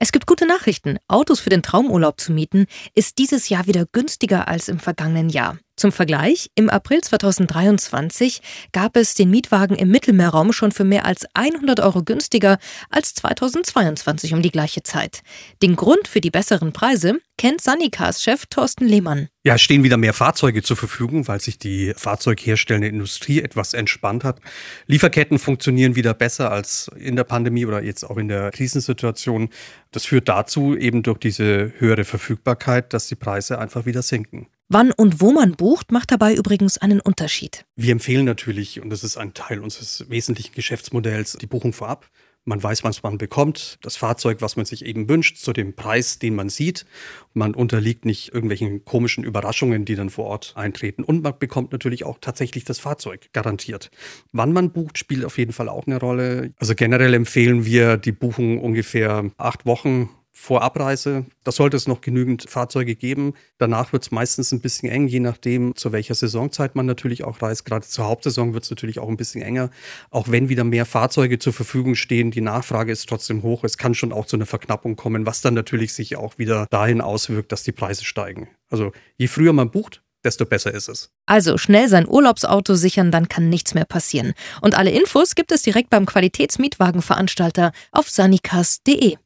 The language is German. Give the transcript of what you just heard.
Es gibt gute Nachrichten. Autos für den Traumurlaub zu mieten ist dieses Jahr wieder günstiger als im vergangenen Jahr. Zum Vergleich, im April 2023 gab es den Mietwagen im Mittelmeerraum schon für mehr als 100 Euro günstiger als 2022 um die gleiche Zeit. Den Grund für die besseren Preise kennt Sunnycars-Chef Thorsten Lehmann. Ja, stehen wieder mehr Fahrzeuge zur Verfügung, weil sich die fahrzeugherstellende Industrie etwas entspannt hat. Lieferketten funktionieren wieder besser als in der Pandemie oder jetzt auch in der Krisensituation. Das führt dazu eben durch diese höhere Verfügbarkeit, dass die Preise einfach wieder sinken. Wann und wo man bucht, macht dabei übrigens einen Unterschied. Wir empfehlen natürlich, und das ist ein Teil unseres wesentlichen Geschäftsmodells, die Buchung vorab. Man weiß, was man bekommt, das Fahrzeug, was man sich eben wünscht, zu dem Preis, den man sieht. Man unterliegt nicht irgendwelchen komischen Überraschungen, die dann vor Ort eintreten. Und man bekommt natürlich auch tatsächlich das Fahrzeug garantiert. Wann man bucht, spielt auf jeden Fall auch eine Rolle. Also generell empfehlen wir die Buchung ungefähr acht Wochen vor Abreise. Da sollte es noch genügend Fahrzeuge geben. Danach wird es meistens ein bisschen eng, je nachdem, zu welcher Saisonzeit man natürlich auch reist. Gerade zur Hauptsaison wird es natürlich auch ein bisschen enger. Auch wenn wieder mehr Fahrzeuge zur Verfügung stehen, die Nachfrage ist trotzdem hoch. Es kann schon auch zu einer Verknappung kommen, was dann natürlich sich auch wieder dahin auswirkt, dass die Preise steigen. Also je früher man bucht, desto besser ist es. Also schnell sein Urlaubsauto sichern, dann kann nichts mehr passieren. Und alle Infos gibt es direkt beim Qualitätsmietwagenveranstalter auf sanicas.de.